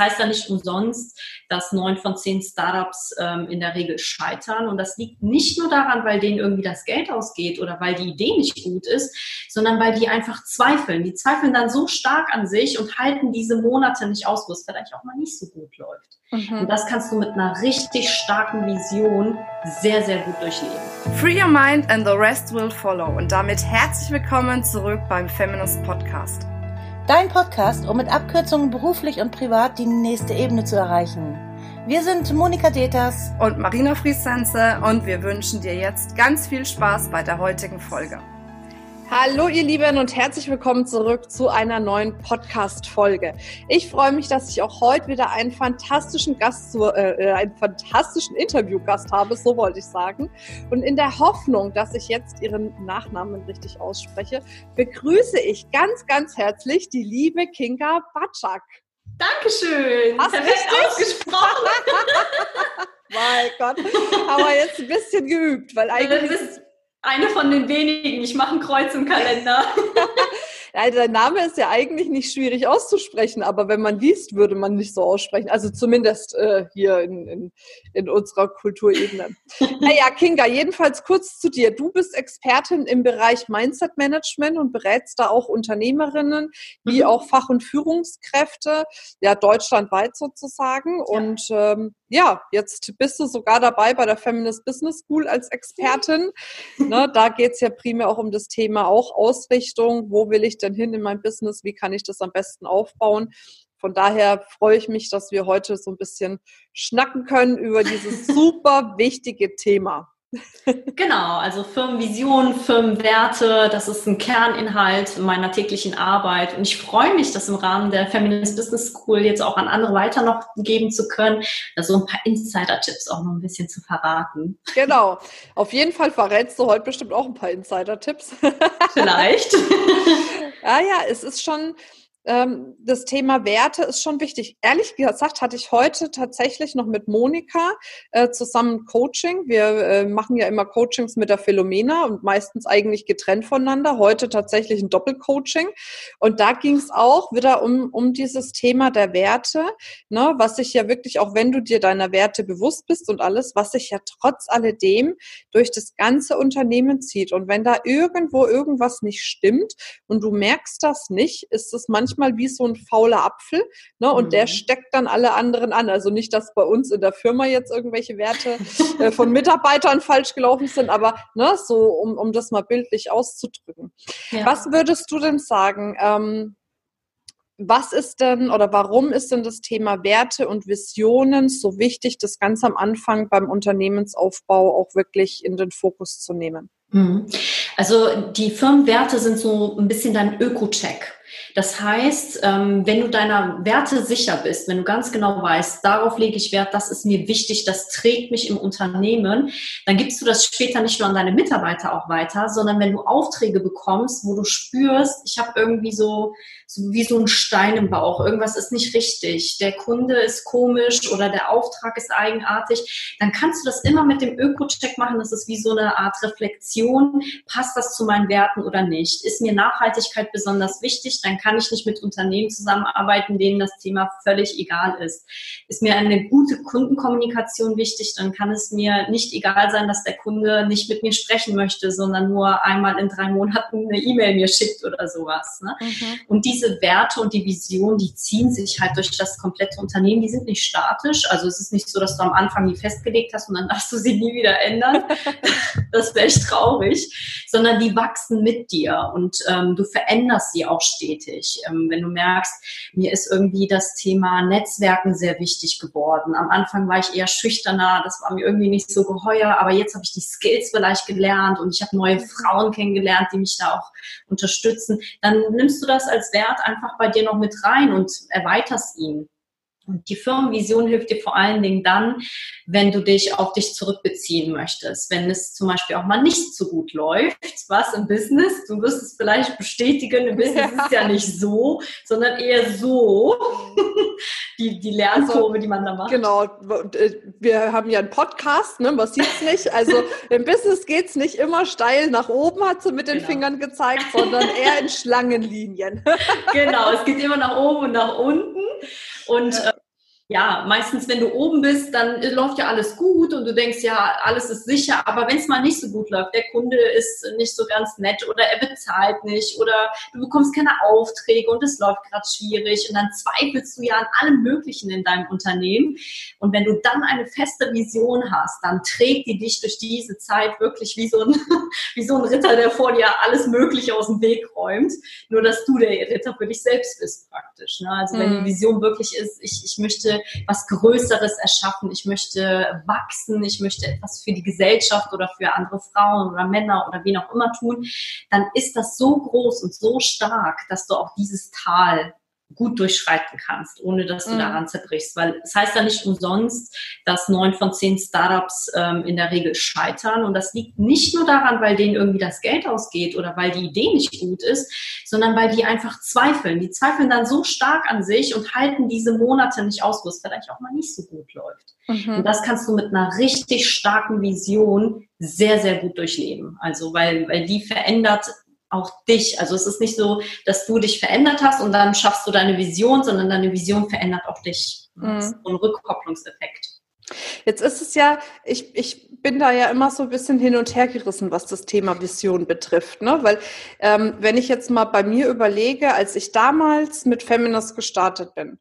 heißt ja nicht umsonst, dass neun von zehn Startups ähm, in der Regel scheitern. Und das liegt nicht nur daran, weil denen irgendwie das Geld ausgeht oder weil die Idee nicht gut ist, sondern weil die einfach zweifeln. Die zweifeln dann so stark an sich und halten diese Monate nicht aus, wo es vielleicht auch mal nicht so gut läuft. Mhm. Und das kannst du mit einer richtig starken Vision sehr, sehr gut durchleben. Free your mind and the rest will follow. Und damit herzlich willkommen zurück beim Feminist Podcast. Dein Podcast, um mit Abkürzungen beruflich und privat die nächste Ebene zu erreichen. Wir sind Monika Deters und Marina Friesense und wir wünschen dir jetzt ganz viel Spaß bei der heutigen Folge. Hallo ihr Lieben und herzlich willkommen zurück zu einer neuen Podcast-Folge. Ich freue mich, dass ich auch heute wieder einen fantastischen Gast, zu, äh, äh, einen fantastischen Interviewgast habe, so wollte ich sagen. Und in der Hoffnung, dass ich jetzt ihren Nachnamen richtig ausspreche, begrüße ich ganz, ganz herzlich die liebe Kinga Batschak. Dankeschön. Hast du richtig ausgesprochen? mein Gott, aber jetzt ein bisschen geübt, weil eigentlich eine von den wenigen. Ich mache ein Kreuz im Kalender. Ja, der Name ist ja eigentlich nicht schwierig auszusprechen, aber wenn man liest, würde man nicht so aussprechen. Also zumindest äh, hier in, in, in unserer Kulturebene. naja, Kinga, jedenfalls kurz zu dir. Du bist Expertin im Bereich Mindset Management und berätst da auch Unternehmerinnen wie mhm. auch Fach- und Führungskräfte, ja, deutschlandweit sozusagen. Ja. Und ähm, ja, jetzt bist du sogar dabei bei der Feminist Business School als Expertin. ne, da geht's ja primär auch um das Thema auch Ausrichtung. Wo will ich denn hin in mein Business? Wie kann ich das am besten aufbauen? Von daher freue ich mich, dass wir heute so ein bisschen schnacken können über dieses super wichtige Thema. Genau, also Firmenvision, Firmenwerte, das ist ein Kerninhalt meiner täglichen Arbeit. Und ich freue mich, das im Rahmen der Feminist Business School jetzt auch an andere weiter noch geben zu können, also ein paar Insider-Tipps auch noch ein bisschen zu verraten. Genau, auf jeden Fall verrätst du heute bestimmt auch ein paar Insider-Tipps. Vielleicht. ja, ja, es ist schon, ähm, das Thema Werte ist schon wichtig. Ehrlich gesagt hatte ich heute tatsächlich noch mit Monika äh, zusammen Coaching. Wir äh, machen ja immer Coachings mit der Philomena und meistens eigentlich getrennt voneinander. Heute tatsächlich ein Doppelcoaching. Und da ging es auch wieder um, um dieses Thema der Werte, ne, was sich ja wirklich, auch wenn du dir deiner Werte bewusst bist und alles, was sich ja trotz alledem durch das ganze Unternehmen zieht. Und wenn da irgendwo irgendwas nicht stimmt und du merkst das nicht, ist es manchmal manchmal wie so ein fauler Apfel, ne? Und mhm. der steckt dann alle anderen an. Also nicht, dass bei uns in der Firma jetzt irgendwelche Werte äh, von Mitarbeitern falsch gelaufen sind, aber ne, so, um, um das mal bildlich auszudrücken. Ja. Was würdest du denn sagen? Ähm, was ist denn oder warum ist denn das Thema Werte und Visionen so wichtig, das ganz am Anfang beim Unternehmensaufbau auch wirklich in den Fokus zu nehmen? Mhm. Also die Firmenwerte sind so ein bisschen dein Öko-Check. Das heißt, ähm, wenn du deiner Werte sicher bist, wenn du ganz genau weißt, darauf lege ich Wert, das ist mir wichtig, das trägt mich im Unternehmen, dann gibst du das später nicht nur an deine Mitarbeiter auch weiter, sondern wenn du Aufträge bekommst, wo du spürst, ich habe irgendwie so, so wie so ein Stein im Bauch, irgendwas ist nicht richtig, der Kunde ist komisch oder der Auftrag ist eigenartig, dann kannst du das immer mit dem Öko-Check machen. Das ist wie so eine Art Reflexion. Passt das zu meinen Werten oder nicht? Ist mir Nachhaltigkeit besonders wichtig? Dann kann ich nicht mit Unternehmen zusammenarbeiten, denen das Thema völlig egal ist. Ist mir eine gute Kundenkommunikation wichtig, dann kann es mir nicht egal sein, dass der Kunde nicht mit mir sprechen möchte, sondern nur einmal in drei Monaten eine E-Mail mir schickt oder sowas. Ne? Mhm. Und diese Werte und die Vision, die ziehen sich halt durch das komplette Unternehmen, die sind nicht statisch. Also es ist nicht so, dass du am Anfang die festgelegt hast und dann darfst du sie nie wieder ändern. das wäre echt traurig. Sondern die wachsen mit dir und ähm, du veränderst sie auch stetig. Ähm, wenn du merkst, mir ist irgendwie das Thema Netzwerken sehr wichtig geworden. Am Anfang war ich eher schüchterner, das war mir irgendwie nicht so geheuer, aber jetzt habe ich die Skills vielleicht gelernt und ich habe neue Frauen kennengelernt, die mich da auch unterstützen. Dann nimmst du das als Wert einfach bei dir noch mit rein und erweiterst ihn. Und die Firmenvision hilft dir vor allen Dingen dann, wenn du dich auf dich zurückbeziehen möchtest. Wenn es zum Beispiel auch mal nicht so gut läuft, was im Business, du wirst es vielleicht bestätigen, im Business ja. ist ja nicht so, sondern eher so, die, die Lernkurve, die man da macht. Genau, wir haben ja einen Podcast, ne? man sieht es nicht. Also im Business geht es nicht immer steil nach oben, hat sie mit den genau. Fingern gezeigt, sondern eher in Schlangenlinien. genau, es geht immer nach oben und nach unten. Und ja. Ja, meistens, wenn du oben bist, dann läuft ja alles gut und du denkst, ja, alles ist sicher. Aber wenn es mal nicht so gut läuft, der Kunde ist nicht so ganz nett oder er bezahlt nicht oder du bekommst keine Aufträge und es läuft gerade schwierig und dann zweifelst du ja an allem Möglichen in deinem Unternehmen. Und wenn du dann eine feste Vision hast, dann trägt die dich durch diese Zeit wirklich wie so ein, wie so ein Ritter, der vor dir alles Mögliche aus dem Weg räumt. Nur, dass du der Ritter für dich selbst bist praktisch. Ne? Also wenn die mhm. Vision wirklich ist, ich, ich möchte was Größeres erschaffen, ich möchte wachsen, ich möchte etwas für die Gesellschaft oder für andere Frauen oder Männer oder wen auch immer tun, dann ist das so groß und so stark, dass du auch dieses Tal gut durchschreiten kannst, ohne dass du mhm. daran zerbrichst. Weil es heißt ja nicht umsonst, dass neun von zehn Startups ähm, in der Regel scheitern. Und das liegt nicht nur daran, weil denen irgendwie das Geld ausgeht oder weil die Idee nicht gut ist, sondern weil die einfach zweifeln. Die zweifeln dann so stark an sich und halten diese Monate nicht aus, wo es vielleicht auch mal nicht so gut läuft. Mhm. Und das kannst du mit einer richtig starken Vision sehr, sehr gut durchleben. Also weil, weil die verändert auch dich. Also es ist nicht so, dass du dich verändert hast und dann schaffst du deine Vision, sondern deine Vision verändert auch dich. Mhm. so ein Rückkopplungseffekt. Jetzt ist es ja, ich, ich bin da ja immer so ein bisschen hin und her gerissen, was das Thema Vision betrifft. Ne? Weil ähm, wenn ich jetzt mal bei mir überlege, als ich damals mit Feminist gestartet bin,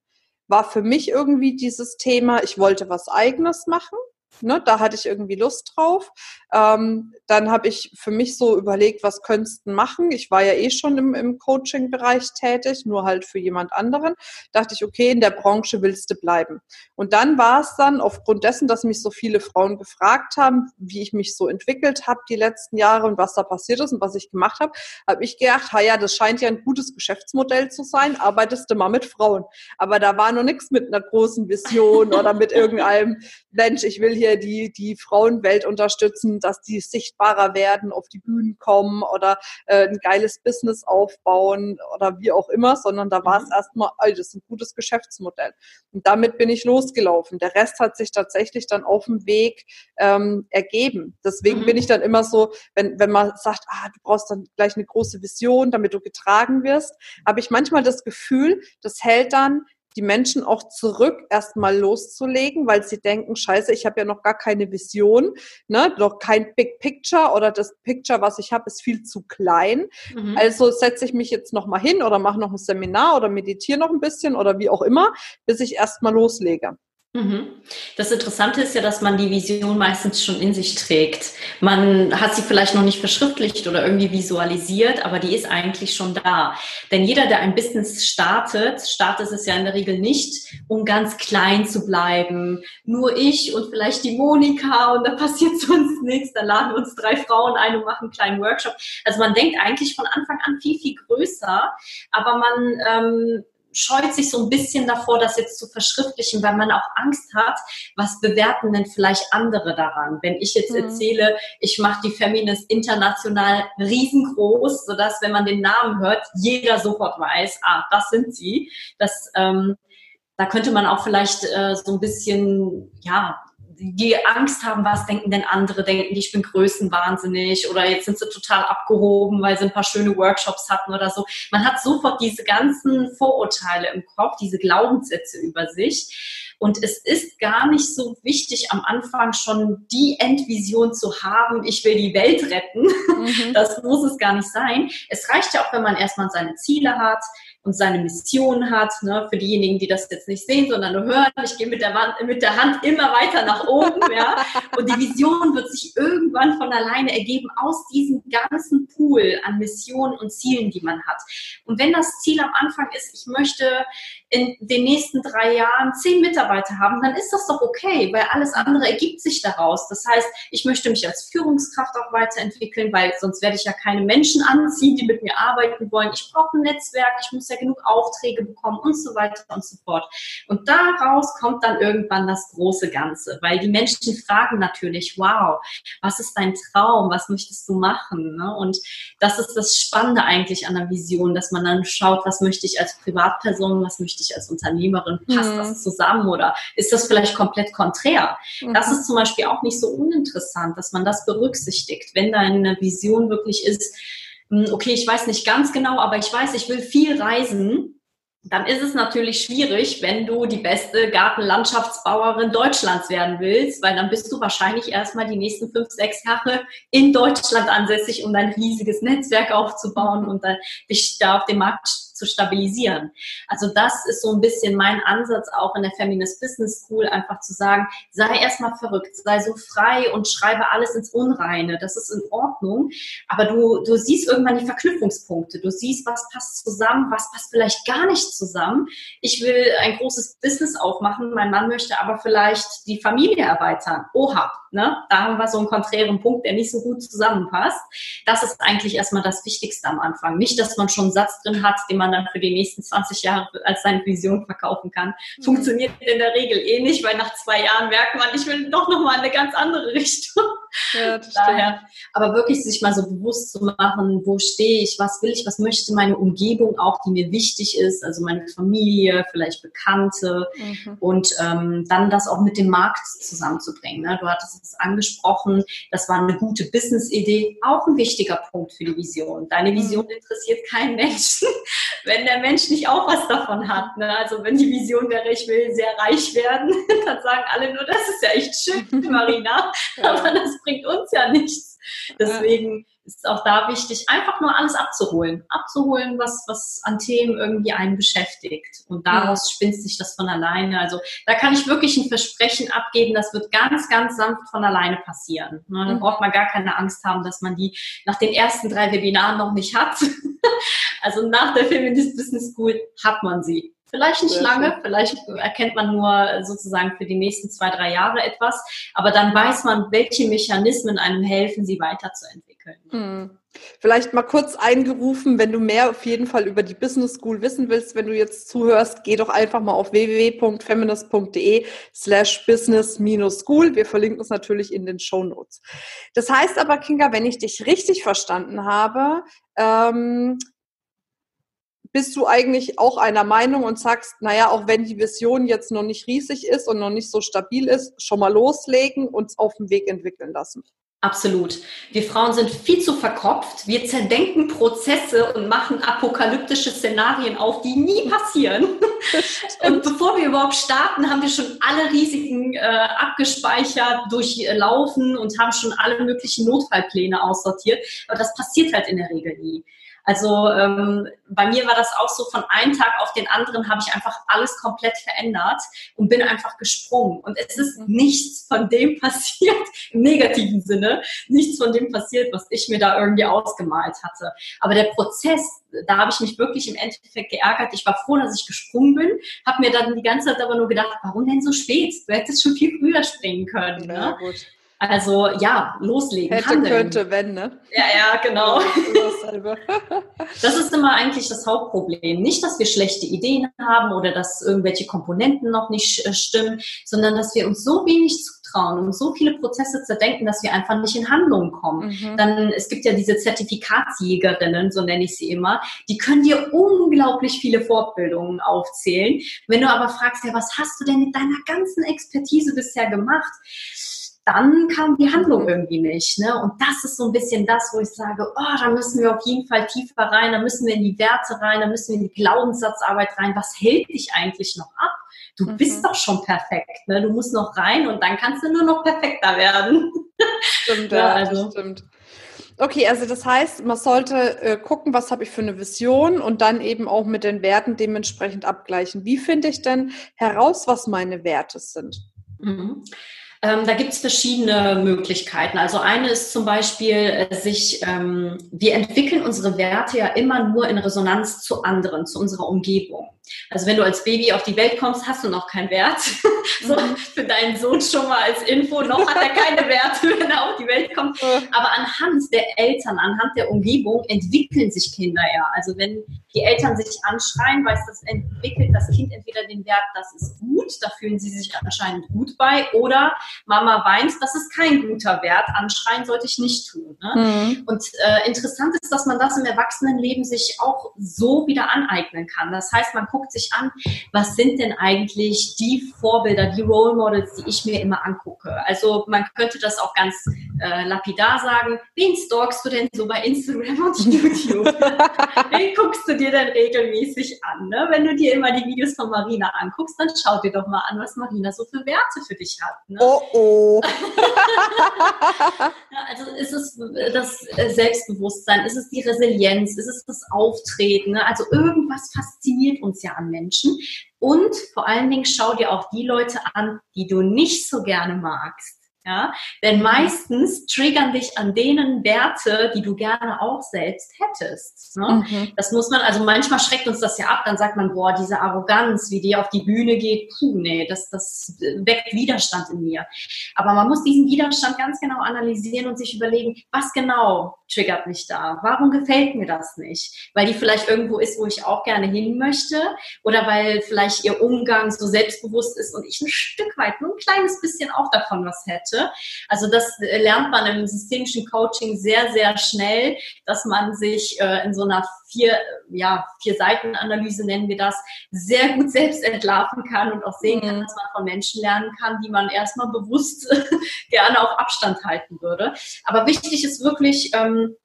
war für mich irgendwie dieses Thema, ich wollte was eigenes machen. Ne, da hatte ich irgendwie Lust drauf. Ähm, dann habe ich für mich so überlegt, was könntest du machen? Ich war ja eh schon im, im Coaching-Bereich tätig, nur halt für jemand anderen. Dachte ich, okay, in der Branche willst du bleiben. Und dann war es dann aufgrund dessen, dass mich so viele Frauen gefragt haben, wie ich mich so entwickelt habe die letzten Jahre und was da passiert ist und was ich gemacht habe, habe ich gedacht, ja, das scheint ja ein gutes Geschäftsmodell zu sein, arbeitest du mal mit Frauen. Aber da war noch nichts mit einer großen Vision oder mit irgendeinem Mensch, ich will hier die, die Frauenwelt unterstützen dass die sichtbarer werden, auf die Bühnen kommen oder äh, ein geiles Business aufbauen oder wie auch immer, sondern da war es mhm. erstmal, oh, das ist ein gutes Geschäftsmodell. Und damit bin ich losgelaufen. Der Rest hat sich tatsächlich dann auf dem Weg ähm, ergeben. Deswegen mhm. bin ich dann immer so, wenn, wenn man sagt, ah, du brauchst dann gleich eine große Vision, damit du getragen wirst, habe ich manchmal das Gefühl, das hält dann die Menschen auch zurück, erstmal loszulegen, weil sie denken, scheiße, ich habe ja noch gar keine Vision, ne, noch kein Big Picture oder das Picture, was ich habe, ist viel zu klein. Mhm. Also setze ich mich jetzt noch mal hin oder mache noch ein Seminar oder meditiere noch ein bisschen oder wie auch immer, bis ich erstmal loslege. Mhm. Das Interessante ist ja, dass man die Vision meistens schon in sich trägt. Man hat sie vielleicht noch nicht verschriftlicht oder irgendwie visualisiert, aber die ist eigentlich schon da. Denn jeder, der ein Business startet, startet es ja in der Regel nicht, um ganz klein zu bleiben. Nur ich und vielleicht die Monika und da passiert sonst nichts. Da laden uns drei Frauen ein und machen einen kleinen Workshop. Also man denkt eigentlich von Anfang an viel, viel größer, aber man ähm, scheut sich so ein bisschen davor, das jetzt zu verschriftlichen, weil man auch Angst hat, was bewerten denn vielleicht andere daran? Wenn ich jetzt mhm. erzähle, ich mache die Feminist international riesengroß, sodass, wenn man den Namen hört, jeder sofort weiß, ah, das sind sie. Das, ähm, da könnte man auch vielleicht äh, so ein bisschen, ja, die Angst haben, was denken denn andere, denken die, ich bin größenwahnsinnig oder jetzt sind sie total abgehoben, weil sie ein paar schöne Workshops hatten oder so. Man hat sofort diese ganzen Vorurteile im Kopf, diese Glaubenssätze über sich. Und es ist gar nicht so wichtig, am Anfang schon die Endvision zu haben, ich will die Welt retten. Mhm. Das muss es gar nicht sein. Es reicht ja auch, wenn man erstmal seine Ziele hat, und seine Mission hat. Ne? Für diejenigen, die das jetzt nicht sehen, sondern nur hören, ich gehe mit der, Wand, mit der Hand immer weiter nach oben. ja? Und die Vision wird sich irgendwann von alleine ergeben aus diesem ganzen Pool an Missionen und Zielen, die man hat. Und wenn das Ziel am Anfang ist, ich möchte in den nächsten drei Jahren zehn Mitarbeiter haben, dann ist das doch okay, weil alles andere ergibt sich daraus. Das heißt, ich möchte mich als Führungskraft auch weiterentwickeln, weil sonst werde ich ja keine Menschen anziehen, die mit mir arbeiten wollen. Ich brauche ein Netzwerk, ich muss ja genug Aufträge bekommen und so weiter und so fort. Und daraus kommt dann irgendwann das große Ganze, weil die Menschen fragen natürlich, wow, was ist dein Traum? Was möchtest du machen? Ne? Und das ist das Spannende eigentlich an der Vision, dass man dann schaut, was möchte ich als Privatperson, was möchte ich als Unternehmerin, passt mhm. das zusammen oder ist das vielleicht komplett konträr? Mhm. Das ist zum Beispiel auch nicht so uninteressant, dass man das berücksichtigt, wenn deine Vision wirklich ist, okay, ich weiß nicht ganz genau, aber ich weiß, ich will viel reisen. Dann ist es natürlich schwierig, wenn du die beste Gartenlandschaftsbauerin Deutschlands werden willst, weil dann bist du wahrscheinlich erstmal die nächsten fünf, sechs Jahre in Deutschland ansässig, um dein riesiges Netzwerk aufzubauen und dann dich da auf dem Markt zu stabilisieren. Also das ist so ein bisschen mein Ansatz auch in der Feminist Business School, einfach zu sagen, sei erstmal verrückt, sei so frei und schreibe alles ins Unreine. Das ist in Ordnung. Aber du, du siehst irgendwann die Verknüpfungspunkte. Du siehst, was passt zusammen, was passt vielleicht gar nicht zusammen. Ich will ein großes Business aufmachen. Mein Mann möchte aber vielleicht die Familie erweitern. Oha, ne? Da haben wir so einen konträren Punkt, der nicht so gut zusammenpasst. Das ist eigentlich erstmal das Wichtigste am Anfang. Nicht, dass man schon einen Satz drin hat, den man man dann für die nächsten 20 Jahre als seine Vision verkaufen kann. Mhm. Funktioniert in der Regel eh nicht, weil nach zwei Jahren merkt man, ich will doch nochmal in eine ganz andere Richtung. Ja, Daher, aber wirklich sich mal so bewusst zu machen, wo stehe ich, was will ich, was möchte meine Umgebung auch, die mir wichtig ist, also meine Familie, vielleicht Bekannte mhm. und ähm, dann das auch mit dem Markt zusammenzubringen. Ne? Du hattest es angesprochen, das war eine gute Business-Idee, auch ein wichtiger Punkt für die Vision. Deine Vision mhm. interessiert keinen Menschen, wenn der Mensch nicht auch was davon hat. Ne? Also wenn die Vision wäre, ich will sehr reich werden, dann sagen alle nur, das ist ja echt schön, Marina, ja. aber das bringt uns ja nichts. Deswegen ist auch da wichtig, einfach nur alles abzuholen. Abzuholen, was, was an Themen irgendwie einen beschäftigt. Und daraus spinnt sich das von alleine. Also da kann ich wirklich ein Versprechen abgeben, das wird ganz, ganz sanft von alleine passieren. Ne? Da mhm. braucht man gar keine Angst haben, dass man die nach den ersten drei Webinaren noch nicht hat. also nach der Feminist Business School hat man sie. Vielleicht nicht lange, vielleicht erkennt man nur sozusagen für die nächsten zwei, drei Jahre etwas, aber dann weiß man, welche Mechanismen einem helfen, sie weiterzuentwickeln. Hm. Vielleicht mal kurz eingerufen, wenn du mehr auf jeden Fall über die Business School wissen willst, wenn du jetzt zuhörst, geh doch einfach mal auf www.feminist.de slash business-school. Wir verlinken es natürlich in den Show Notes. Das heißt aber, Kinga, wenn ich dich richtig verstanden habe, ähm, bist du eigentlich auch einer Meinung und sagst, naja, auch wenn die Vision jetzt noch nicht riesig ist und noch nicht so stabil ist, schon mal loslegen und auf dem Weg entwickeln lassen? Absolut. Wir Frauen sind viel zu verkopft. Wir zerdenken Prozesse und machen apokalyptische Szenarien auf, die nie passieren. Und bevor wir überhaupt starten, haben wir schon alle Risiken äh, abgespeichert, durchlaufen und haben schon alle möglichen Notfallpläne aussortiert. Aber das passiert halt in der Regel nie. Also ähm, bei mir war das auch so, von einem Tag auf den anderen habe ich einfach alles komplett verändert und bin einfach gesprungen. Und es ist nichts von dem passiert, im negativen Sinne, nichts von dem passiert, was ich mir da irgendwie ausgemalt hatte. Aber der Prozess, da habe ich mich wirklich im Endeffekt geärgert. Ich war froh, dass ich gesprungen bin, habe mir dann die ganze Zeit aber nur gedacht, warum denn so spät? Du hättest schon viel früher springen können. Ne? Ja, gut. Also ja, loslegen. Hätte, handeln. könnte, wenn, ne? Ja, ja, genau. das ist immer eigentlich das Hauptproblem. Nicht, dass wir schlechte Ideen haben oder dass irgendwelche Komponenten noch nicht äh, stimmen, sondern dass wir uns so wenig zutrauen und so viele Prozesse zerdenken, dass wir einfach nicht in Handlung kommen. Mhm. Dann, es gibt ja diese Zertifikatsjägerinnen, so nenne ich sie immer, die können dir unglaublich viele Fortbildungen aufzählen. Wenn du aber fragst, ja, was hast du denn mit deiner ganzen Expertise bisher gemacht? Dann kam die Handlung mhm. irgendwie nicht. Ne? Und das ist so ein bisschen das, wo ich sage, oh, da müssen wir auf jeden Fall tiefer rein, da müssen wir in die Werte rein, da müssen wir in die Glaubenssatzarbeit rein. Was hält dich eigentlich noch ab? Du mhm. bist doch schon perfekt. Ne? Du musst noch rein und dann kannst du nur noch perfekter werden. Stimmt, ja, also. stimmt. Okay, also das heißt, man sollte äh, gucken, was habe ich für eine Vision und dann eben auch mit den Werten dementsprechend abgleichen. Wie finde ich denn heraus, was meine Werte sind? Mhm. Ähm, da gibt es verschiedene Möglichkeiten. Also eine ist zum Beispiel, äh, sich, ähm, wir entwickeln unsere Werte ja immer nur in Resonanz zu anderen, zu unserer Umgebung. Also wenn du als Baby auf die Welt kommst, hast du noch keinen Wert. so, mhm. für deinen Sohn schon mal als Info, noch hat er keine Werte, wenn er auf die Welt kommt. Aber anhand der Eltern, anhand der Umgebung entwickeln sich Kinder ja. Also wenn die Eltern sich anschreien, weiß das entwickelt das Kind entweder den Wert, das ist gut, da fühlen sie sich anscheinend gut bei, oder Mama weint, das ist kein guter Wert, anschreien sollte ich nicht tun. Ne? Mhm. Und äh, interessant ist, dass man das im Erwachsenenleben sich auch so wieder aneignen kann. Das heißt, man guckt guckt sich an, was sind denn eigentlich die Vorbilder, die Role Models, die ich mir immer angucke. Also man könnte das auch ganz äh, lapidar sagen, wen stalkst du denn so bei Instagram und YouTube? wen guckst du dir denn regelmäßig an? Ne? Wenn du dir immer die Videos von Marina anguckst, dann schau dir doch mal an, was Marina so für Werte für dich hat. Ne? Oh oh. ja, also ist es das Selbstbewusstsein, ist es die Resilienz, ist es das Auftreten? Ne? Also irgendwas fasziniert uns ja an Menschen. Und vor allen Dingen schau dir auch die Leute an, die du nicht so gerne magst. Ja, denn meistens triggern dich an denen Werte, die du gerne auch selbst hättest. Ne? Mhm. Das muss man, also manchmal schreckt uns das ja ab, dann sagt man, boah, diese Arroganz, wie die auf die Bühne geht, puh, nee, das, das weckt Widerstand in mir. Aber man muss diesen Widerstand ganz genau analysieren und sich überlegen, was genau triggert mich da? Warum gefällt mir das nicht? Weil die vielleicht irgendwo ist, wo ich auch gerne hin möchte oder weil vielleicht ihr Umgang so selbstbewusst ist und ich ein Stück weit, nur ein kleines bisschen auch davon was hätte. Also das lernt man im systemischen Coaching sehr, sehr schnell, dass man sich äh, in so einer vier, ja, vier Seiten Analyse nennen wir das, sehr gut selbst entlarven kann und auch sehen kann, mhm. dass man von Menschen lernen kann, die man erstmal bewusst gerne auf Abstand halten würde. Aber wichtig ist wirklich, ähm,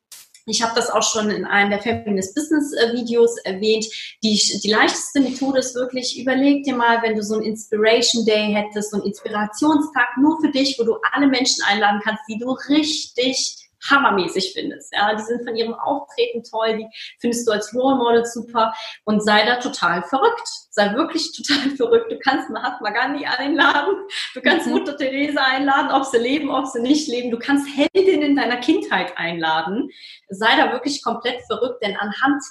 ich habe das auch schon in einem der Feminist Business äh, Videos erwähnt. Die, die leichteste Methode ist wirklich, überleg dir mal, wenn du so einen Inspiration Day hättest, so einen Inspirationstag nur für dich, wo du alle Menschen einladen kannst, die du richtig hammermäßig findest. Ja, die sind von ihrem Auftreten toll, die findest du als Role Model super und sei da total verrückt. Sei wirklich total verrückt. Du kannst Mahatma Gandhi einladen, du kannst mhm. Mutter Teresa einladen, ob sie leben, ob sie nicht leben. Du kannst Heldinnen deiner Kindheit einladen. Sei da wirklich komplett verrückt, denn anhand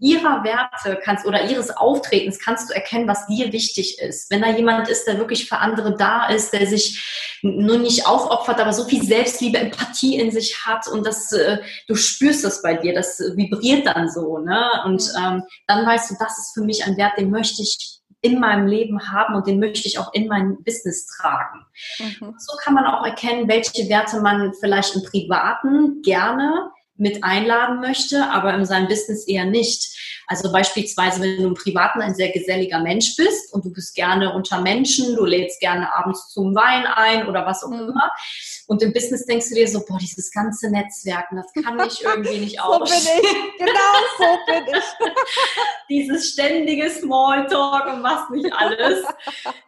ihrer Werte kannst oder ihres Auftretens kannst du erkennen, was dir wichtig ist. Wenn da jemand ist, der wirklich für andere da ist, der sich nur nicht aufopfert, aber so viel Selbstliebe, Empathie in sich hat und das, äh, du spürst das bei dir, das vibriert dann so, ne? Und ähm, dann weißt du, das ist für mich ein Wert, den möchte ich in meinem Leben haben und den möchte ich auch in mein Business tragen. Mhm. So kann man auch erkennen, welche Werte man vielleicht im Privaten gerne mit einladen möchte, aber in seinem Business eher nicht. Also beispielsweise, wenn du im Privaten ein sehr geselliger Mensch bist und du bist gerne unter Menschen, du lädst gerne abends zum Wein ein oder was auch mhm. immer. Und im Business denkst du dir so, boah, dieses ganze Netzwerken, das kann ich irgendwie nicht aus. so bin ich, genau so bin ich. dieses ständige Smalltalk und was nicht alles.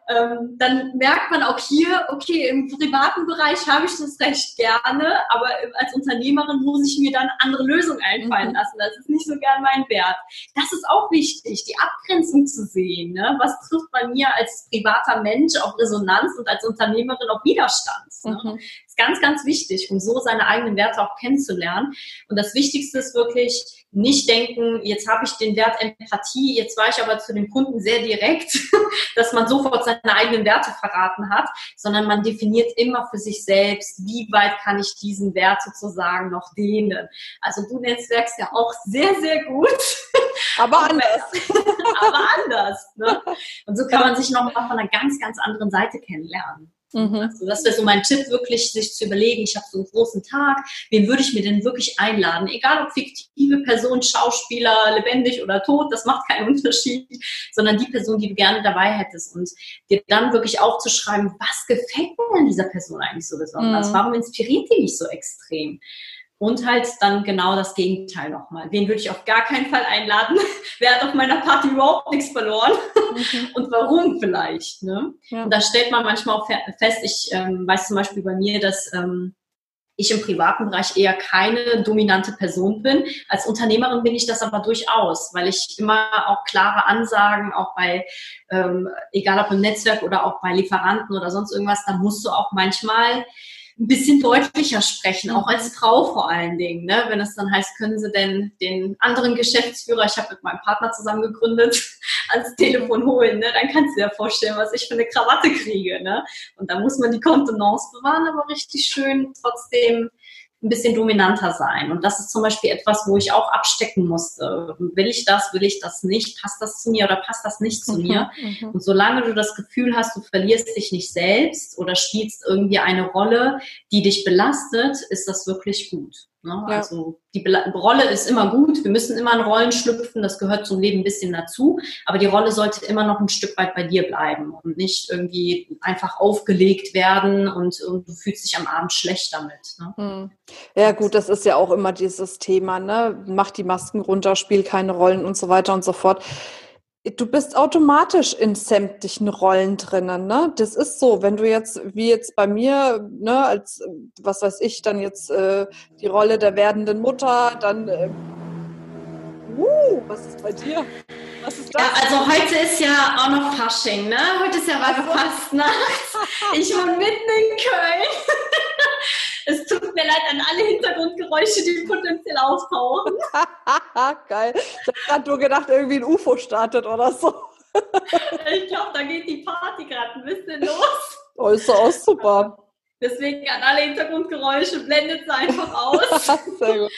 ähm, dann merkt man auch hier, okay, im privaten Bereich habe ich das recht gerne, aber als Unternehmerin muss ich mir dann andere Lösungen einfallen mhm. lassen. Das ist nicht so gern mein Wert. Das ist auch wichtig, die Abgrenzung zu sehen. Ne? Was trifft bei mir als privater Mensch auf Resonanz und als Unternehmerin auf Widerstand? Ne? Mhm. ist ganz, ganz wichtig, um so seine eigenen Werte auch kennenzulernen. Und das Wichtigste ist wirklich, nicht denken, jetzt habe ich den Wert Empathie, jetzt war ich aber zu dem Kunden sehr direkt, dass man sofort seine eigenen Werte verraten hat, sondern man definiert immer für sich selbst, wie weit kann ich diesen Wert sozusagen noch dehnen. Also du netzwerkst ja auch sehr, sehr gut. Aber anders. aber anders. Ne? Und so kann man sich nochmal von einer ganz, ganz anderen Seite kennenlernen. Mhm. Also das wäre so mein Tipp, wirklich sich zu überlegen, ich habe so einen großen Tag, wen würde ich mir denn wirklich einladen? Egal ob fiktive Person, Schauspieler, lebendig oder tot, das macht keinen Unterschied, sondern die Person, die du gerne dabei hättest und dir dann wirklich aufzuschreiben, was gefällt mir an dieser Person eigentlich so besonders? Mhm. Warum inspiriert die mich so extrem? Und halt dann genau das Gegenteil nochmal. Den würde ich auf gar keinen Fall einladen. Wer hat auf meiner Party überhaupt nichts verloren? Mhm. Und warum vielleicht? Ne? Ja. Und da stellt man manchmal auch fest, ich ähm, weiß zum Beispiel bei mir, dass ähm, ich im privaten Bereich eher keine dominante Person bin. Als Unternehmerin bin ich das aber durchaus, weil ich immer auch klare Ansagen, auch bei, ähm, egal ob im Netzwerk oder auch bei Lieferanten oder sonst irgendwas, da musst du auch manchmal ein bisschen deutlicher sprechen, auch als Frau vor allen Dingen. Ne? Wenn es dann heißt, können Sie denn den anderen Geschäftsführer, ich habe mit meinem Partner zusammen gegründet, ans Telefon holen, ne? dann kannst du dir vorstellen, was ich für eine Krawatte kriege. Ne? Und da muss man die Kontenance bewahren, aber richtig schön trotzdem ein bisschen dominanter sein. Und das ist zum Beispiel etwas, wo ich auch abstecken musste. Will ich das, will ich das nicht? Passt das zu mir oder passt das nicht zu mhm, mir? Mhm. Und solange du das Gefühl hast, du verlierst dich nicht selbst oder spielst irgendwie eine Rolle, die dich belastet, ist das wirklich gut. Ne? Ja. Also die Rolle ist immer gut, wir müssen immer in Rollen schlüpfen, das gehört zum Leben ein bisschen dazu, aber die Rolle sollte immer noch ein Stück weit bei dir bleiben und nicht irgendwie einfach aufgelegt werden und, und du fühlst dich am Abend schlecht damit. Ne? Hm. Ja gut, das ist ja auch immer dieses Thema, ne? mach die Masken runter, spiel keine Rollen und so weiter und so fort du bist automatisch in sämtlichen Rollen drinnen, ne? Das ist so, wenn du jetzt, wie jetzt bei mir, ne, als, was weiß ich, dann jetzt äh, die Rolle der werdenden Mutter, dann, äh, uh, was ist bei dir? Was ist das? Ja, also heute ist ja auch noch Fasching, ne? Heute ist ja Weiberfastnacht. Ich wohne mitten in Köln. Es tut mir leid an alle Hintergrundgeräusche, die potenziell auftauchen. Geil. Ich habe gerade nur gedacht, irgendwie ein UFO startet oder so. ich glaube, da geht die Party gerade ein bisschen los. Oh, ist so auch super. Deswegen an alle Hintergrundgeräusche blendet es einfach aus. Sehr gut.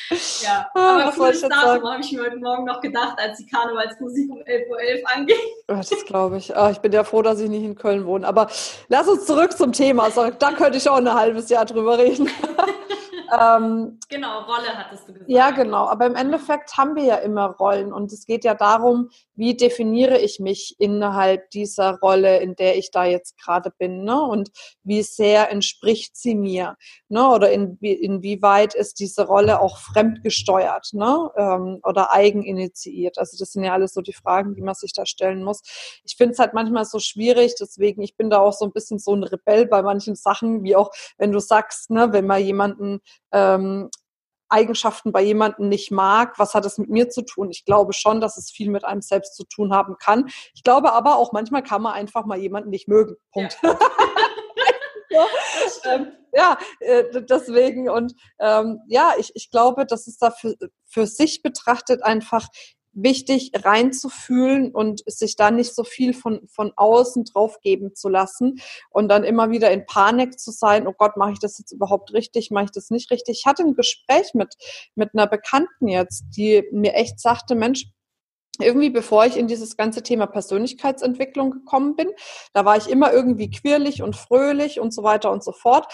Ja, ah, aber cooles Datum habe ich mir heute Morgen noch gedacht, als die Karnevalsmusik um 11.11 Uhr .11 anging. Oh, das glaube ich. Oh, ich bin ja froh, dass ich nicht in Köln wohne. Aber lass uns zurück zum Thema. Da könnte ich auch ein halbes Jahr drüber reden. Ähm, genau, Rolle hattest du gesagt. Ja, genau. Aber im Endeffekt haben wir ja immer Rollen und es geht ja darum, wie definiere ich mich innerhalb dieser Rolle, in der ich da jetzt gerade bin, ne? Und wie sehr entspricht sie mir, ne? Oder in, inwieweit ist diese Rolle auch fremdgesteuert, ne? Ähm, oder eigeninitiiert. Also das sind ja alles so die Fragen, die man sich da stellen muss. Ich finde es halt manchmal so schwierig, deswegen ich bin da auch so ein bisschen so ein Rebell bei manchen Sachen, wie auch wenn du sagst, ne, wenn man jemanden ähm, Eigenschaften bei jemandem nicht mag, was hat es mit mir zu tun? Ich glaube schon, dass es viel mit einem selbst zu tun haben kann. Ich glaube aber auch, manchmal kann man einfach mal jemanden nicht mögen. Punkt. Ja. ja, ähm, ja äh, deswegen und ähm, ja, ich, ich glaube, dass es da für, für sich betrachtet einfach wichtig reinzufühlen und sich da nicht so viel von, von außen draufgeben zu lassen und dann immer wieder in Panik zu sein, oh Gott, mache ich das jetzt überhaupt richtig, mache ich das nicht richtig. Ich hatte ein Gespräch mit, mit einer Bekannten jetzt, die mir echt sagte, Mensch, irgendwie bevor ich in dieses ganze Thema Persönlichkeitsentwicklung gekommen bin, da war ich immer irgendwie quirlig und fröhlich und so weiter und so fort.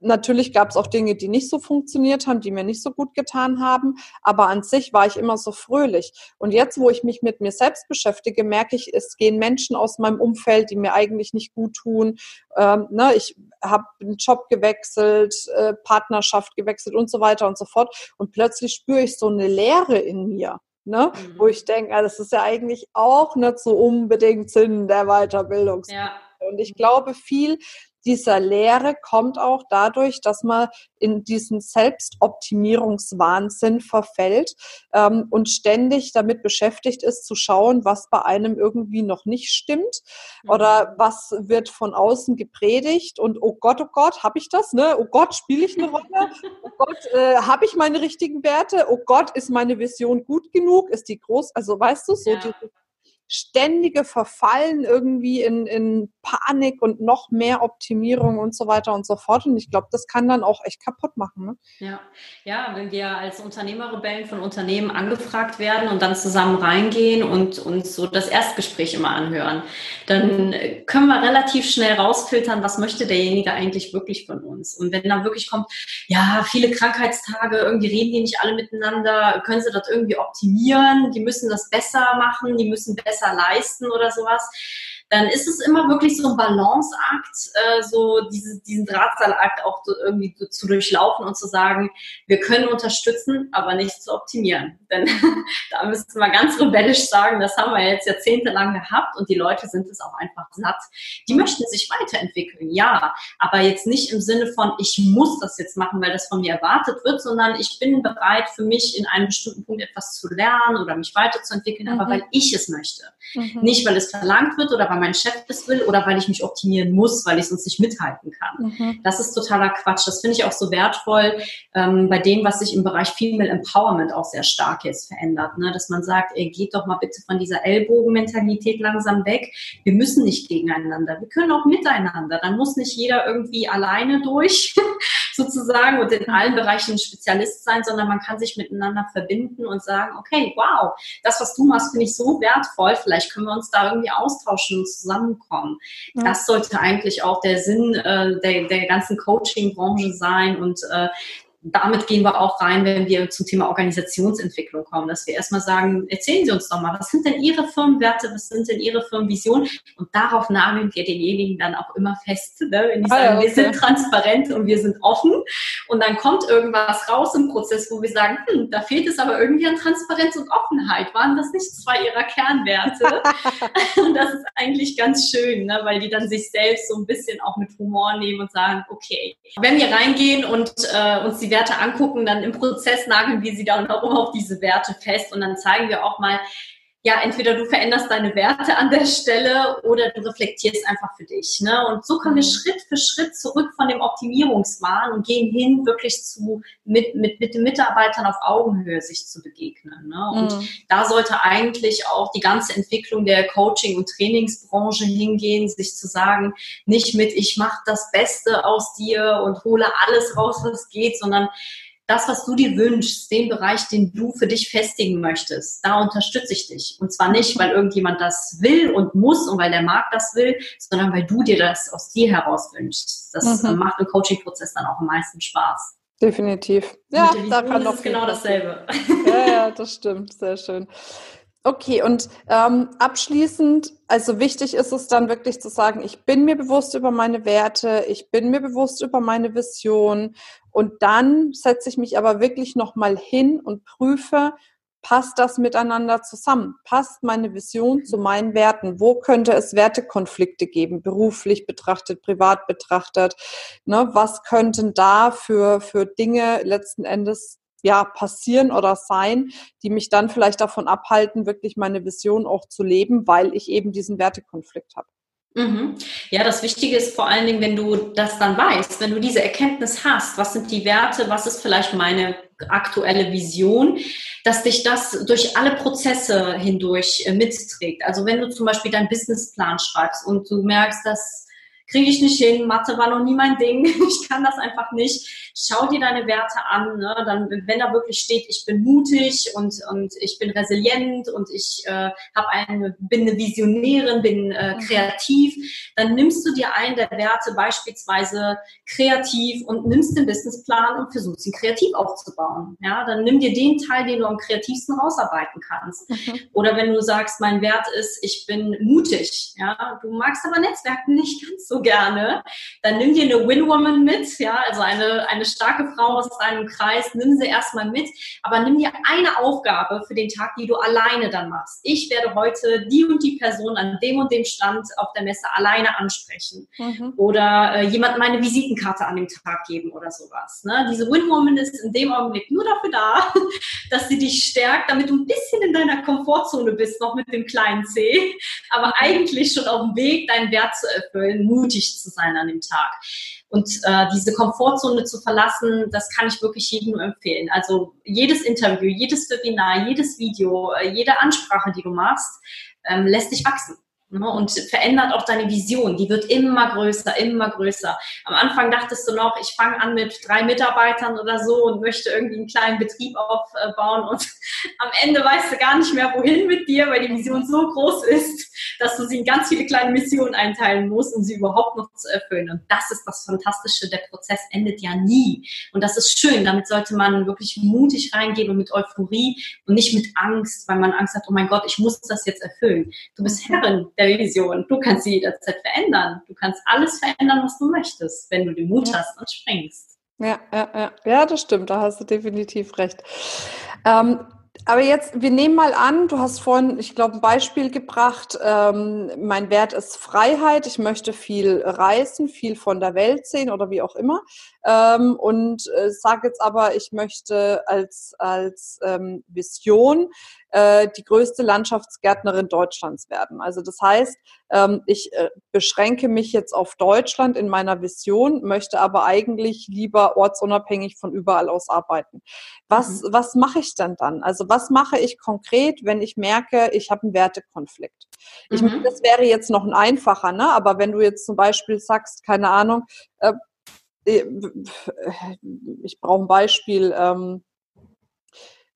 Natürlich gab es auch Dinge, die nicht so funktioniert haben, die mir nicht so gut getan haben, aber an sich war ich immer so fröhlich. Und jetzt, wo ich mich mit mir selbst beschäftige, merke ich, es gehen Menschen aus meinem Umfeld, die mir eigentlich nicht gut tun. Ähm, ne, ich habe einen Job gewechselt, äh, Partnerschaft gewechselt und so weiter und so fort. Und plötzlich spüre ich so eine Leere in mir. Ne? Mhm. Wo ich denke, ah, das ist ja eigentlich auch nicht so unbedingt Sinn der Weiterbildung. Ja. Und ich glaube, viel dieser Lehre kommt auch dadurch, dass man in diesen Selbstoptimierungswahnsinn verfällt ähm, und ständig damit beschäftigt ist, zu schauen, was bei einem irgendwie noch nicht stimmt mhm. oder was wird von außen gepredigt und oh Gott, oh Gott, habe ich das? Ne? Oh Gott, spiele ich eine Rolle? oh Gott, äh, habe ich meine richtigen Werte? Oh Gott, ist meine Vision gut genug? Ist die groß? Also weißt du, so ja. die, ständige Verfallen irgendwie in, in Panik und noch mehr Optimierung und so weiter und so fort. Und ich glaube, das kann dann auch echt kaputt machen. Ne? Ja. ja, wenn wir als Unternehmerrebellen von Unternehmen angefragt werden und dann zusammen reingehen und uns so das Erstgespräch immer anhören, dann können wir relativ schnell rausfiltern, was möchte derjenige eigentlich wirklich von uns. Und wenn dann wirklich kommt, ja, viele Krankheitstage, irgendwie reden die nicht alle miteinander, können sie das irgendwie optimieren, die müssen das besser machen, die müssen besser besser leisten oder sowas dann ist es immer wirklich so ein Balanceakt, äh, so diese, diesen Drahtseilakt auch so irgendwie so zu durchlaufen und zu sagen, wir können unterstützen, aber nicht zu optimieren. Denn da müssten wir ganz rebellisch sagen, das haben wir jetzt jahrzehntelang gehabt und die Leute sind es auch einfach satt. Die möchten sich weiterentwickeln, ja, aber jetzt nicht im Sinne von, ich muss das jetzt machen, weil das von mir erwartet wird, sondern ich bin bereit, für mich in einem bestimmten Punkt etwas zu lernen oder mich weiterzuentwickeln, mhm. aber weil ich es möchte. Mhm. Nicht, weil es verlangt wird oder weil weil mein Chef das will oder weil ich mich optimieren muss, weil ich sonst nicht mithalten kann. Mhm. Das ist totaler Quatsch. Das finde ich auch so wertvoll ähm, bei dem, was sich im Bereich Female Empowerment auch sehr stark jetzt verändert. Ne? Dass man sagt, ey, geht doch mal bitte von dieser Ellbogenmentalität langsam weg. Wir müssen nicht gegeneinander. Wir können auch miteinander. Dann muss nicht jeder irgendwie alleine durch, sozusagen, und in allen Bereichen ein Spezialist sein, sondern man kann sich miteinander verbinden und sagen, okay, wow, das, was du machst, finde ich so wertvoll. Vielleicht können wir uns da irgendwie austauschen zusammenkommen. Ja. Das sollte eigentlich auch der Sinn äh, der, der ganzen Coaching-Branche sein und äh, damit gehen wir auch rein, wenn wir zum Thema Organisationsentwicklung kommen, dass wir erstmal sagen, erzählen Sie uns doch mal, was sind denn Ihre Firmenwerte, was sind denn Ihre Firmenvisionen? Und darauf nageln wir denjenigen dann auch immer fest, ne? wenn die sagen, ah, okay. wir sind transparent und wir sind offen. Und dann kommt irgendwas raus im Prozess, wo wir sagen, hm, da fehlt es aber irgendwie an Transparenz und Offenheit. Waren das nicht zwei Ihrer Kernwerte? und das ist eigentlich ganz schön, ne? weil die dann sich selbst so ein bisschen auch mit Humor nehmen und sagen, okay, wenn wir reingehen und äh, uns die Werte angucken, dann im Prozess nageln wir sie dann auch auf diese Werte fest und dann zeigen wir auch mal, ja, entweder du veränderst deine Werte an der Stelle oder du reflektierst einfach für dich. Ne? Und so kommen wir mhm. Schritt für Schritt zurück von dem Optimierungswahn und gehen hin, wirklich zu mit, mit, mit den Mitarbeitern auf Augenhöhe sich zu begegnen. Ne? Und mhm. da sollte eigentlich auch die ganze Entwicklung der Coaching- und Trainingsbranche hingehen, sich zu sagen, nicht mit ich mache das Beste aus dir und hole alles raus, was geht, sondern das, was du dir wünschst, den Bereich, den du für dich festigen möchtest, da unterstütze ich dich. Und zwar nicht, weil irgendjemand das will und muss und weil der Markt das will, sondern weil du dir das aus dir heraus wünschst. Das mhm. macht im Coaching-Prozess dann auch am meisten Spaß. Definitiv. Ja, da kann doch genau dasselbe. Ja, ja, das stimmt. Sehr schön. Okay, und ähm, abschließend, also wichtig ist es dann wirklich zu sagen, ich bin mir bewusst über meine Werte, ich bin mir bewusst über meine Vision und dann setze ich mich aber wirklich nochmal hin und prüfe, passt das miteinander zusammen? Passt meine Vision zu meinen Werten? Wo könnte es Wertekonflikte geben, beruflich betrachtet, privat betrachtet? Ne, was könnten da für, für Dinge letzten Endes ja, passieren oder sein, die mich dann vielleicht davon abhalten, wirklich meine Vision auch zu leben, weil ich eben diesen Wertekonflikt habe. Mhm. Ja, das Wichtige ist vor allen Dingen, wenn du das dann weißt, wenn du diese Erkenntnis hast, was sind die Werte, was ist vielleicht meine aktuelle Vision, dass dich das durch alle Prozesse hindurch äh, mitträgt. Also wenn du zum Beispiel deinen Businessplan schreibst und du merkst, dass kriege ich nicht hin, Mathe war noch nie mein Ding, ich kann das einfach nicht. Schau dir deine Werte an, ne? dann, wenn da wirklich steht, ich bin mutig und, und ich bin resilient und ich äh, habe eine, bin eine Visionärin, bin äh, mhm. kreativ, dann nimmst du dir einen der Werte beispielsweise kreativ und nimmst den Businessplan und versuchst ihn kreativ aufzubauen. Ja, dann nimm dir den Teil, den du am kreativsten rausarbeiten kannst. Mhm. Oder wenn du sagst, mein Wert ist, ich bin mutig, ja, du magst aber Netzwerken nicht ganz so gerne, dann nimm dir eine Win-Woman mit, ja, also eine, eine starke Frau aus deinem Kreis, nimm sie erstmal mit, aber nimm dir eine Aufgabe für den Tag, die du alleine dann machst. Ich werde heute die und die Person an dem und dem Stand auf der Messe alleine ansprechen mhm. oder äh, jemand meine Visitenkarte an dem Tag geben oder sowas. Ne? Diese Win-Woman ist in dem Augenblick nur dafür da, dass sie dich stärkt, damit du ein bisschen in deiner Komfortzone bist, noch mit dem kleinen C, aber eigentlich schon auf dem Weg, deinen Wert zu erfüllen, mutig zu sein an dem Tag. Und äh, diese Komfortzone zu verlassen, das kann ich wirklich jedem nur empfehlen. Also jedes Interview, jedes Webinar, jedes Video, äh, jede Ansprache, die du machst, ähm, lässt dich wachsen. Ne, und verändert auch deine Vision. Die wird immer größer, immer größer. Am Anfang dachtest du noch, ich fange an mit drei Mitarbeitern oder so und möchte irgendwie einen kleinen Betrieb aufbauen und am Ende weißt du gar nicht mehr, wohin mit dir, weil die Vision so groß ist, dass du sie in ganz viele kleine Missionen einteilen musst, um sie überhaupt noch zu erfüllen. Und das ist das Fantastische. Der Prozess endet ja nie. Und das ist schön. Damit sollte man wirklich mutig reingehen und mit Euphorie und nicht mit Angst, weil man Angst hat, oh mein Gott, ich muss das jetzt erfüllen. Du bist Herrin der Vision. Du kannst sie jederzeit verändern. Du kannst alles verändern, was du möchtest, wenn du den Mut ja. hast und springst. Ja, ja, ja. ja, das stimmt. Da hast du definitiv recht. Ähm, aber jetzt, wir nehmen mal an, du hast vorhin, ich glaube, ein Beispiel gebracht. Ähm, mein Wert ist Freiheit. Ich möchte viel reisen, viel von der Welt sehen oder wie auch immer. Ähm, und äh, sage jetzt aber, ich möchte als, als ähm, Vision äh, die größte Landschaftsgärtnerin Deutschlands werden. Also das heißt, ähm, ich äh, beschränke mich jetzt auf Deutschland in meiner Vision, möchte aber eigentlich lieber ortsunabhängig von überall aus arbeiten. Was, mhm. was mache ich denn dann? Also was mache ich konkret, wenn ich merke, ich habe einen Wertekonflikt? Ich mhm. das wäre jetzt noch ein einfacher, ne? aber wenn du jetzt zum Beispiel sagst, keine Ahnung, äh ich brauche ein Beispiel, ähm,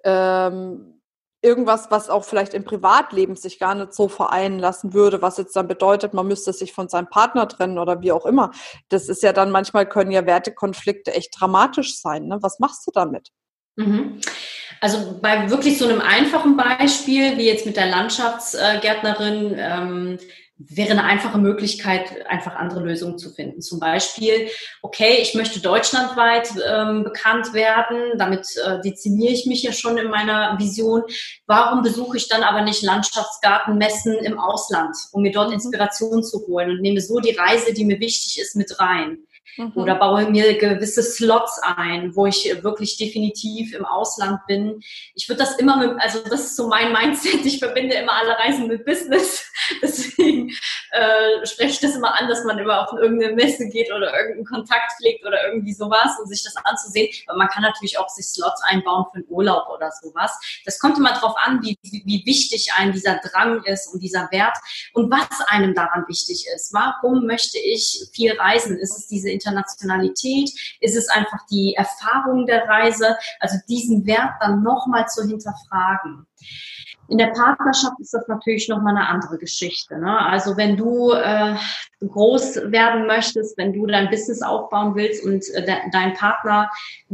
ähm, irgendwas, was auch vielleicht im Privatleben sich gar nicht so vereinen lassen würde, was jetzt dann bedeutet, man müsste sich von seinem Partner trennen oder wie auch immer. Das ist ja dann manchmal können ja Wertekonflikte echt dramatisch sein. Ne? Was machst du damit? Mhm. Also bei wirklich so einem einfachen Beispiel, wie jetzt mit der Landschaftsgärtnerin, ähm, wäre eine einfache Möglichkeit, einfach andere Lösungen zu finden. Zum Beispiel, okay, ich möchte deutschlandweit ähm, bekannt werden, damit äh, dezimiere ich mich ja schon in meiner Vision. Warum besuche ich dann aber nicht Landschaftsgartenmessen im Ausland, um mir dort mhm. Inspiration zu holen und nehme so die Reise, die mir wichtig ist, mit rein? Mhm. Oder baue mir gewisse Slots ein, wo ich wirklich definitiv im Ausland bin. Ich würde das immer mit, also das ist so mein Mindset. Ich verbinde immer alle Reisen mit Business. Deswegen äh, spreche ich das immer an, dass man immer auf irgendeine Messe geht oder irgendeinen Kontakt pflegt oder irgendwie sowas und sich das anzusehen. Aber man kann natürlich auch sich Slots einbauen für einen Urlaub oder sowas. Das kommt immer darauf an, wie, wie wichtig einem dieser Drang ist und dieser Wert und was einem daran wichtig ist. Warum möchte ich viel reisen? Ist es diese Internationalität? Ist es einfach die Erfahrung der Reise? Also diesen Wert dann nochmal zu hinterfragen. In der Partnerschaft ist das natürlich nochmal eine andere Geschichte. Ne? Also wenn du äh, groß werden möchtest, wenn du dein Business aufbauen willst und äh, de dein Partner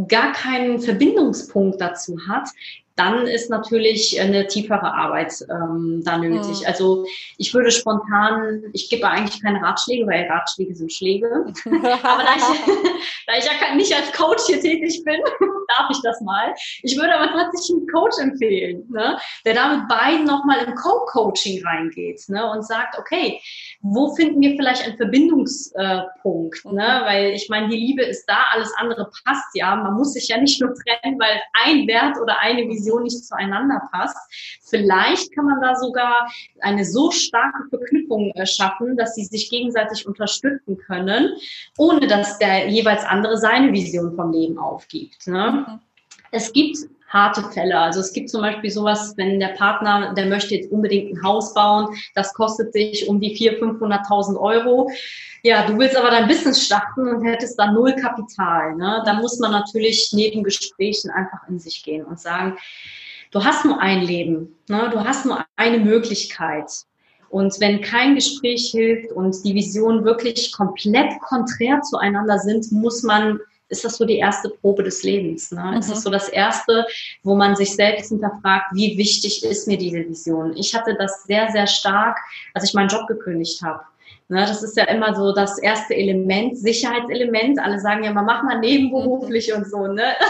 gar keinen Verbindungspunkt dazu hat, dann ist natürlich eine tiefere Arbeit ähm, da nötig. Mhm. Also ich würde spontan, ich gebe eigentlich keine Ratschläge, weil Ratschläge sind Schläge. aber da ich, da ich ja nicht als Coach hier tätig bin, darf ich das mal. Ich würde aber tatsächlich einen Coach empfehlen, ne, der da mit beiden nochmal im Co-Coaching reingeht ne, und sagt, okay, wo finden wir vielleicht einen Verbindungspunkt? Äh, ne? Weil ich meine, die Liebe ist da, alles andere passt ja. Man muss sich ja nicht nur trennen, weil ein Wert oder eine Vision Vision nicht zueinander passt. Vielleicht kann man da sogar eine so starke Verknüpfung äh, schaffen, dass sie sich gegenseitig unterstützen können, ohne dass der jeweils andere seine Vision vom Leben aufgibt. Ne? Mhm. Es gibt harte Fälle. Also es gibt zum Beispiel sowas, wenn der Partner, der möchte jetzt unbedingt ein Haus bauen, das kostet sich um die 400.000, 500.000 Euro. Ja, du willst aber dein Business starten und hättest da null Kapital. Ne? Da muss man natürlich neben Gesprächen einfach in sich gehen und sagen, du hast nur ein Leben, ne? du hast nur eine Möglichkeit. Und wenn kein Gespräch hilft und die Visionen wirklich komplett konträr zueinander sind, muss man ist das so die erste Probe des Lebens. Ne? Mhm. Ist das so das erste, wo man sich selbst hinterfragt, wie wichtig ist mir diese Vision? Ich hatte das sehr, sehr stark, als ich meinen Job gekündigt habe. Ne, das ist ja immer so das erste Element, Sicherheitselement. Alle sagen ja, man macht mal nebenberuflich und so. Ne?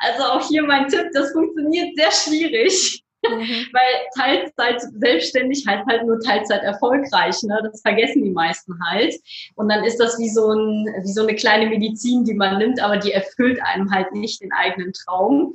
Also auch hier mein Tipp, das funktioniert sehr schwierig. Mhm. Weil Teilzeit selbstständig heißt halt nur Teilzeit erfolgreich. Ne? Das vergessen die meisten halt. Und dann ist das wie so, ein, wie so eine kleine Medizin, die man nimmt, aber die erfüllt einem halt nicht den eigenen Traum.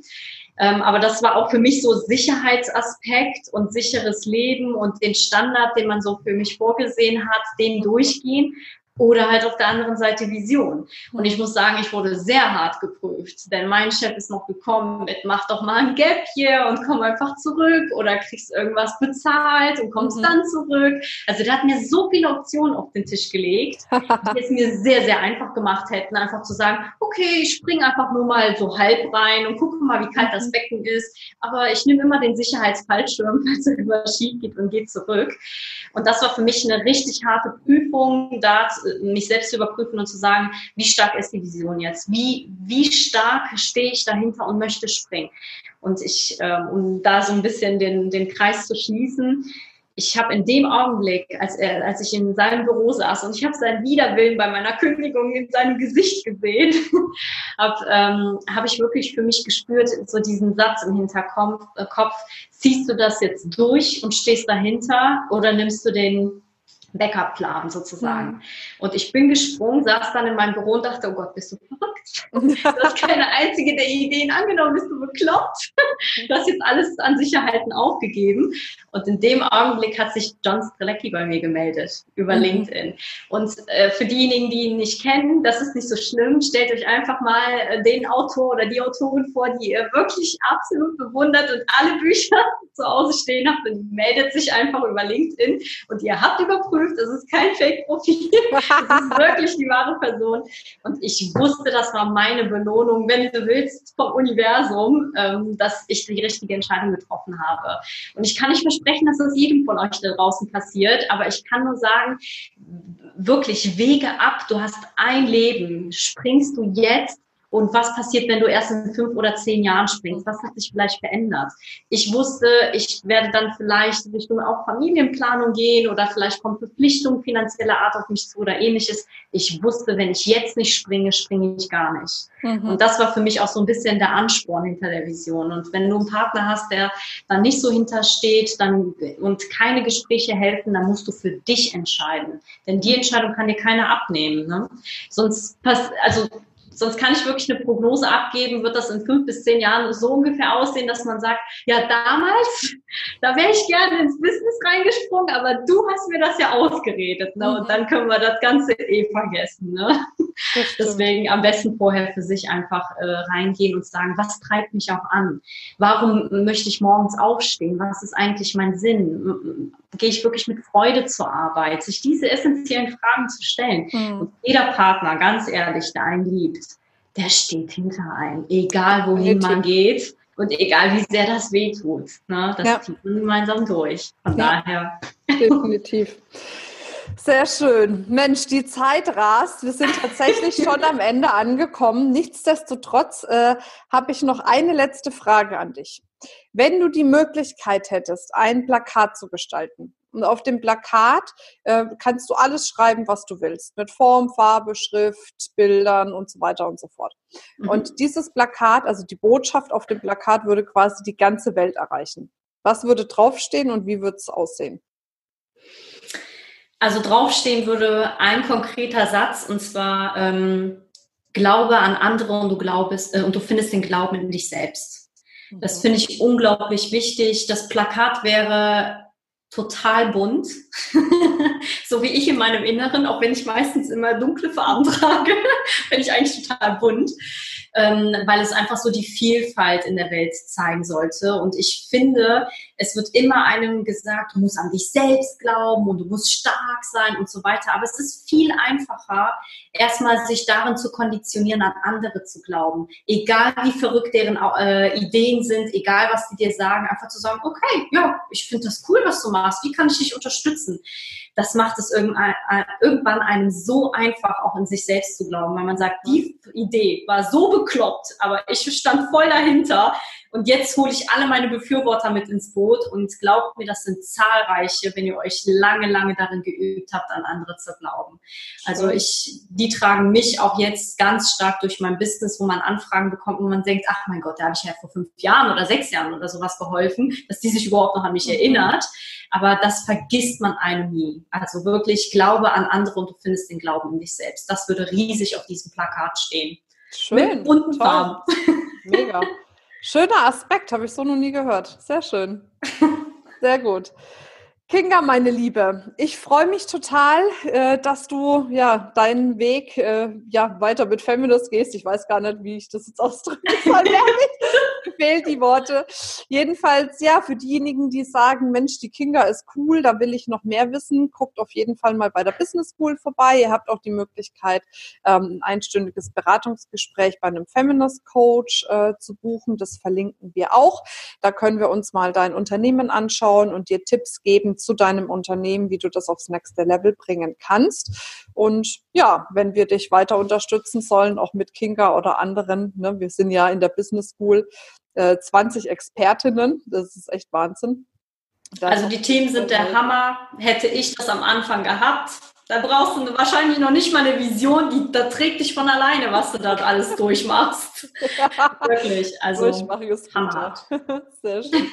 Ähm, aber das war auch für mich so Sicherheitsaspekt und sicheres Leben und den Standard, den man so für mich vorgesehen hat, den durchgehen oder halt auf der anderen Seite Vision. Und ich muss sagen, ich wurde sehr hart geprüft, denn mein Chef ist noch gekommen mit, mach doch mal ein Gap hier und komm einfach zurück oder kriegst irgendwas bezahlt und kommst mhm. dann zurück. Also der hat mir so viele Optionen auf den Tisch gelegt, die es mir sehr, sehr einfach gemacht hätten, einfach zu sagen, okay, ich spring einfach nur mal so halb rein und gucke mal, wie kalt das mhm. Becken ist. Aber ich nehme immer den Sicherheitsfallschirm, falls er über Ski geht und geht zurück. Und das war für mich eine richtig harte Prüfung, da mich selbst zu überprüfen und zu sagen, wie stark ist die Vision jetzt? Wie, wie stark stehe ich dahinter und möchte springen? Und ich, ähm, um da so ein bisschen den, den Kreis zu schließen, ich habe in dem Augenblick, als, er, als ich in seinem Büro saß und ich habe seinen Widerwillen bei meiner Kündigung in seinem Gesicht gesehen, habe ähm, hab ich wirklich für mich gespürt, so diesen Satz im Hinterkopf, äh, Kopf, ziehst du das jetzt durch und stehst dahinter oder nimmst du den Backup-Plan sozusagen. Mhm. Und ich bin gesprungen, saß dann in meinem Büro und dachte, oh Gott, bist du verrückt? Du hast keine einzige der Ideen angenommen, bist du bekloppt? Du hast jetzt alles an Sicherheiten aufgegeben. Und in dem Augenblick hat sich John Strelecki bei mir gemeldet über mhm. LinkedIn. Und äh, für diejenigen, die ihn nicht kennen, das ist nicht so schlimm. Stellt euch einfach mal äh, den Autor oder die Autorin vor, die ihr wirklich absolut bewundert und alle Bücher zu Hause stehen habt und meldet sich einfach über LinkedIn und ihr habt überprüft, überprüft, es ist kein Fake-Profil, es ist wirklich die wahre Person. Und ich wusste, das war meine Belohnung, wenn du willst, vom Universum, ähm, dass ich die richtige Entscheidung getroffen habe. Und ich kann nicht versprechen, dass das jedem von euch da draußen passiert, aber ich kann nur sagen, wirklich Wege ab, du hast ein Leben, springst du jetzt und was passiert, wenn du erst in fünf oder zehn Jahren springst? Was hat sich vielleicht verändert? Ich wusste, ich werde dann vielleicht Richtung auch Familienplanung gehen oder vielleicht kommt Verpflichtung finanzieller Art auf mich zu oder ähnliches. Ich wusste, wenn ich jetzt nicht springe, springe ich gar nicht. Mhm. Und das war für mich auch so ein bisschen der Ansporn hinter der Vision. Und wenn du einen Partner hast, der dann nicht so hintersteht dann, und keine Gespräche helfen, dann musst du für dich entscheiden. Denn die Entscheidung kann dir keiner abnehmen. Ne? Sonst passt, also Sonst kann ich wirklich eine Prognose abgeben, wird das in fünf bis zehn Jahren so ungefähr aussehen, dass man sagt, ja, damals, da wäre ich gerne ins Business reingesprungen, aber du hast mir das ja ausgeredet. Ne? Und mhm. dann können wir das Ganze eh vergessen. Ne? Deswegen am besten vorher für sich einfach äh, reingehen und sagen, was treibt mich auch an? Warum möchte ich morgens aufstehen? Was ist eigentlich mein Sinn? Gehe ich wirklich mit Freude zur Arbeit? Sich diese essentiellen Fragen zu stellen. Mhm. Und jeder Partner, ganz ehrlich, der einen liebt, der steht hinter einem, egal wohin man geht und egal wie sehr das wehtut. Ne? Das ja. zieht man gemeinsam durch. Von ja. daher. Definitiv. Sehr schön. Mensch, die Zeit rast. Wir sind tatsächlich schon am Ende angekommen. Nichtsdestotrotz äh, habe ich noch eine letzte Frage an dich. Wenn du die Möglichkeit hättest, ein Plakat zu gestalten, und auf dem Plakat äh, kannst du alles schreiben, was du willst, mit Form, Farbe, Schrift, Bildern und so weiter und so fort. Mhm. Und dieses Plakat, also die Botschaft auf dem Plakat, würde quasi die ganze Welt erreichen. Was würde draufstehen und wie würde es aussehen? Also draufstehen würde ein konkreter Satz und zwar ähm, Glaube an andere und du glaubst äh, und du findest den Glauben in dich selbst. Das mhm. finde ich unglaublich wichtig. Das Plakat wäre total bunt, so wie ich in meinem Inneren, auch wenn ich meistens immer dunkle Farben trage, bin ich eigentlich total bunt ähm, weil es einfach so die Vielfalt in der Welt zeigen sollte. Und ich finde, es wird immer einem gesagt, du musst an dich selbst glauben und du musst stark sein und so weiter. Aber es ist viel einfacher, erstmal sich darin zu konditionieren, an andere zu glauben. Egal wie verrückt deren äh, Ideen sind, egal was die dir sagen, einfach zu sagen, okay, ja, ich finde das cool, was du machst. Wie kann ich dich unterstützen? das macht es irgendwann einem so einfach, auch in sich selbst zu glauben, weil man sagt, die Idee war so bekloppt, aber ich stand voll dahinter und jetzt hole ich alle meine Befürworter mit ins Boot und glaubt mir, das sind zahlreiche, wenn ihr euch lange, lange darin geübt habt, an andere zu glauben. Also ich, die tragen mich auch jetzt ganz stark durch mein Business, wo man Anfragen bekommt, wo man denkt, ach mein Gott, da habe ich ja vor fünf Jahren oder sechs Jahren oder sowas geholfen, dass die sich überhaupt noch an mich mhm. erinnert. Aber das vergisst man einem nie. Also wirklich glaube an andere und du findest den Glauben in dich selbst. Das würde riesig auf diesem Plakat stehen. Schön. Mit bunten Farben. Mega. Schöner Aspekt, habe ich so noch nie gehört. Sehr schön. Sehr gut. Kinga, meine Liebe, ich freue mich total, äh, dass du ja deinen Weg äh, ja weiter mit Feminist gehst. Ich weiß gar nicht, wie ich das jetzt ausdrücken soll. fehlt die Worte. Jedenfalls, ja, für diejenigen, die sagen, Mensch, die Kinga ist cool, da will ich noch mehr wissen, guckt auf jeden Fall mal bei der Business School vorbei. Ihr habt auch die Möglichkeit, ähm, ein einstündiges Beratungsgespräch bei einem Feminist Coach äh, zu buchen. Das verlinken wir auch. Da können wir uns mal dein Unternehmen anschauen und dir Tipps geben zu deinem Unternehmen, wie du das aufs nächste Level bringen kannst. Und ja, wenn wir dich weiter unterstützen sollen, auch mit Kinga oder anderen, ne, wir sind ja in der Business School, äh, 20 Expertinnen. Das ist echt Wahnsinn. Das also die Themen sind der Hammer. Hätte ich das am Anfang gehabt, da brauchst du wahrscheinlich noch nicht mal eine Vision, die da trägt dich von alleine, was du dort alles durchmachst. Wirklich, also Hammer. Sehr schön.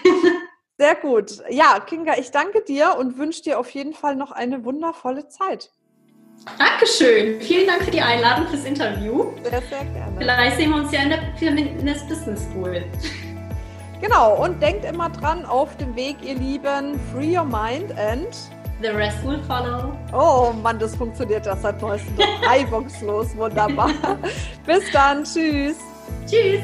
Sehr gut. Ja, Kinga, ich danke dir und wünsche dir auf jeden Fall noch eine wundervolle Zeit. Dankeschön. Vielen Dank für die Einladung fürs Interview. Sehr, sehr gerne. Vielleicht sehen wir uns ja in der Feminist Business School. Genau, und denkt immer dran auf dem Weg, ihr Lieben, free your mind and the rest will follow. Oh Mann, das funktioniert ja seit neuestem reibungslos. Wunderbar. Bis dann. Tschüss. Tschüss.